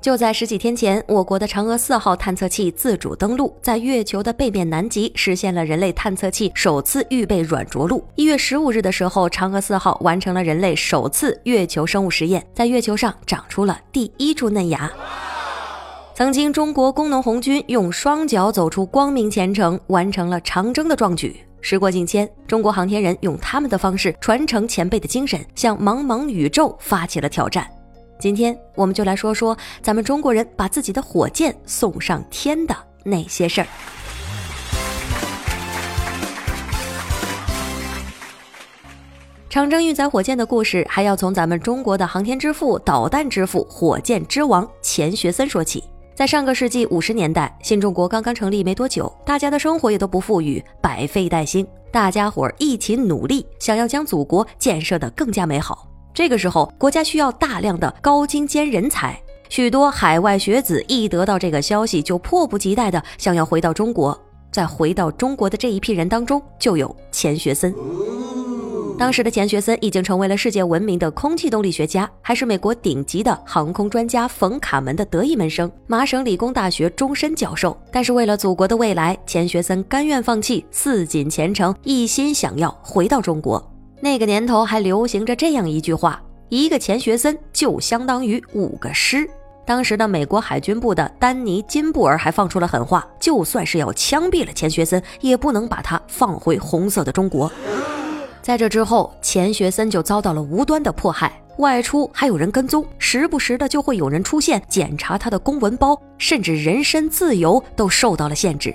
就在十几天前，我国的嫦娥四号探测器自主登陆，在月球的背面南极实现了人类探测器首次预备软着陆。一月十五日的时候，嫦娥四号完成了人类首次月球生物实验，在月球上长出了第一株嫩芽。曾经，中国工农红军用双脚走出光明前程，完成了长征的壮举。时过境迁，中国航天人用他们的方式传承前辈的精神，向茫茫宇宙发起了挑战。今天我们就来说说咱们中国人把自己的火箭送上天的那些事儿。长征运载火箭的故事，还要从咱们中国的航天之父、导弹之父、火箭之王钱学森说起。在上个世纪五十年代，新中国刚刚成立没多久，大家的生活也都不富裕，百废待兴，大家伙儿一起努力，想要将祖国建设得更加美好。这个时候，国家需要大量的高精尖人才，许多海外学子一得到这个消息，就迫不及待的想要回到中国。在回到中国的这一批人当中，就有钱学森。当时的钱学森已经成为了世界闻名的空气动力学家，还是美国顶级的航空专家冯卡门的得意门生，麻省理工大学终身教授。但是为了祖国的未来，钱学森甘愿放弃，四锦前程，一心想要回到中国。那个年头还流行着这样一句话：一个钱学森就相当于五个师。当时的美国海军部的丹尼金布尔还放出了狠话：就算是要枪毙了钱学森，也不能把他放回红色的中国。在这之后，钱学森就遭到了无端的迫害，外出还有人跟踪，时不时的就会有人出现检查他的公文包，甚至人身自由都受到了限制。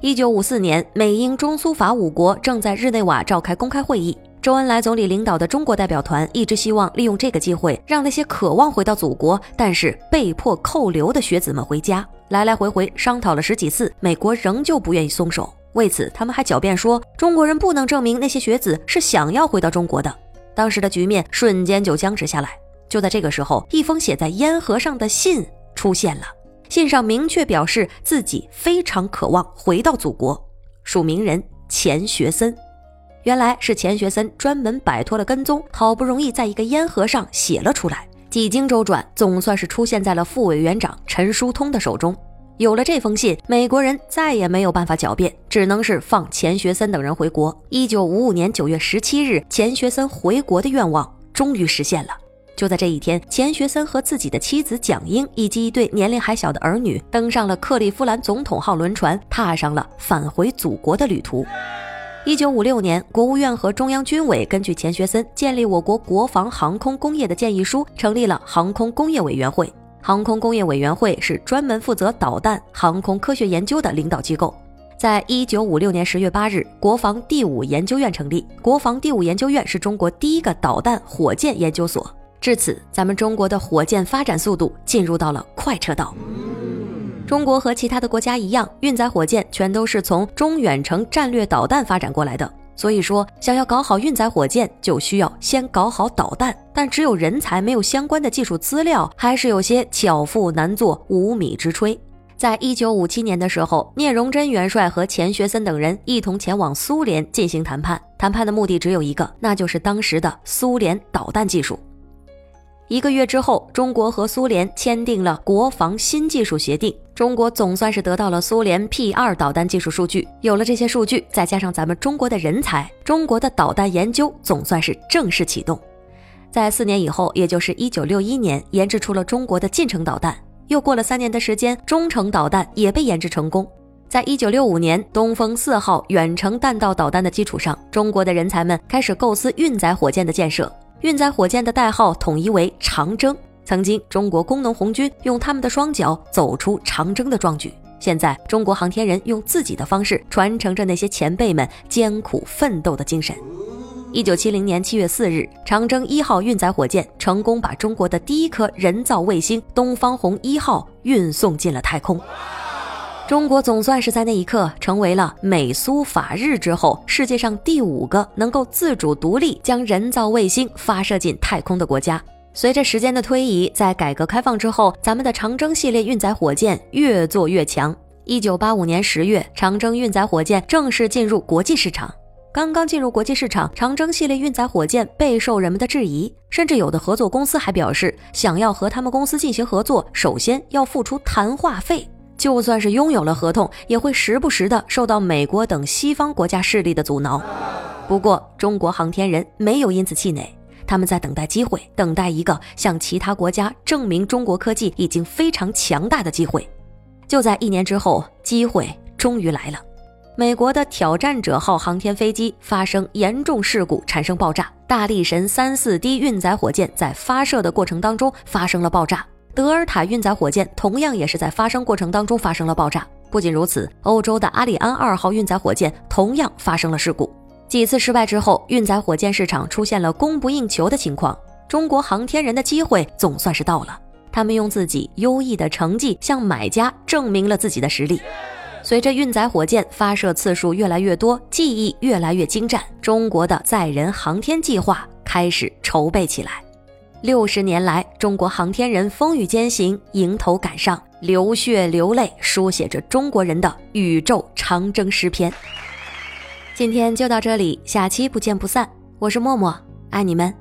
一九五四年，美英中苏法五国正在日内瓦召开公开会议。周恩来总理领导的中国代表团一直希望利用这个机会，让那些渴望回到祖国但是被迫扣留的学子们回家。来来回回商讨了十几次，美国仍旧不愿意松手。为此，他们还狡辩说，中国人不能证明那些学子是想要回到中国的。当时的局面瞬间就僵持下来。就在这个时候，一封写在烟盒上的信出现了，信上明确表示自己非常渴望回到祖国，署名人钱学森。原来是钱学森专门摆脱了跟踪，好不容易在一个烟盒上写了出来。几经周转，总算是出现在了副委员长陈书通的手中。有了这封信，美国人再也没有办法狡辩，只能是放钱学森等人回国。一九五五年九月十七日，钱学森回国的愿望终于实现了。就在这一天，钱学森和自己的妻子蒋英以及一对年龄还小的儿女登上了克利夫兰总统号轮船，踏上了返回祖国的旅途。一九五六年，国务院和中央军委根据钱学森建立我国国防航空工业的建议书，成立了航空工业委员会。航空工业委员会是专门负责导弹航空科学研究的领导机构。在一九五六年十月八日，国防第五研究院成立。国防第五研究院是中国第一个导弹火箭研究所。至此，咱们中国的火箭发展速度进入到了快车道。中国和其他的国家一样，运载火箭全都是从中远程战略导弹发展过来的。所以说，想要搞好运载火箭，就需要先搞好导弹。但只有人才，没有相关的技术资料，还是有些巧妇难做无米之炊。在一九五七年的时候，聂荣臻元帅和钱学森等人一同前往苏联进行谈判。谈判的目的只有一个，那就是当时的苏联导弹技术。一个月之后，中国和苏联签订了国防新技术协定。中国总算是得到了苏联 P 二导弹技术数据。有了这些数据，再加上咱们中国的人才，中国的导弹研究总算是正式启动。在四年以后，也就是一九六一年，研制出了中国的近程导弹。又过了三年的时间，中程导弹也被研制成功。在一九六五年，东风四号远程弹道导弹的基础上，中国的人才们开始构思运载火箭的建设。运载火箭的代号统一为长征。曾经，中国工农红军用他们的双脚走出长征的壮举。现在，中国航天人用自己的方式传承着那些前辈们艰苦奋斗的精神。一九七零年七月四日，长征一号运载火箭成功把中国的第一颗人造卫星东方红一号运送进了太空。中国总算是在那一刻成为了美苏法日之后世界上第五个能够自主独立将人造卫星发射进太空的国家。随着时间的推移，在改革开放之后，咱们的长征系列运载火箭越做越强。一九八五年十月，长征运载火箭正式进入国际市场。刚刚进入国际市场，长征系列运载火箭备受人们的质疑，甚至有的合作公司还表示，想要和他们公司进行合作，首先要付出谈话费。就算是拥有了合同，也会时不时的受到美国等西方国家势力的阻挠。不过，中国航天人没有因此气馁，他们在等待机会，等待一个向其他国家证明中国科技已经非常强大的机会。就在一年之后，机会终于来了。美国的挑战者号航天飞机发生严重事故，产生爆炸。大力神三四 D 运载火箭在发射的过程当中发生了爆炸。德尔塔运载火箭同样也是在发生过程当中发生了爆炸。不仅如此，欧洲的阿里安二号运载火箭同样发生了事故。几次失败之后，运载火箭市场出现了供不应求的情况。中国航天人的机会总算是到了，他们用自己优异的成绩向买家证明了自己的实力。随着运载火箭发射次数越来越多，技艺越来越精湛，中国的载人航天计划开始筹备起来。六十年来，中国航天人风雨兼行，迎头赶上，流血流泪，书写着中国人的宇宙长征诗篇。今天就到这里，下期不见不散。我是默默，爱你们。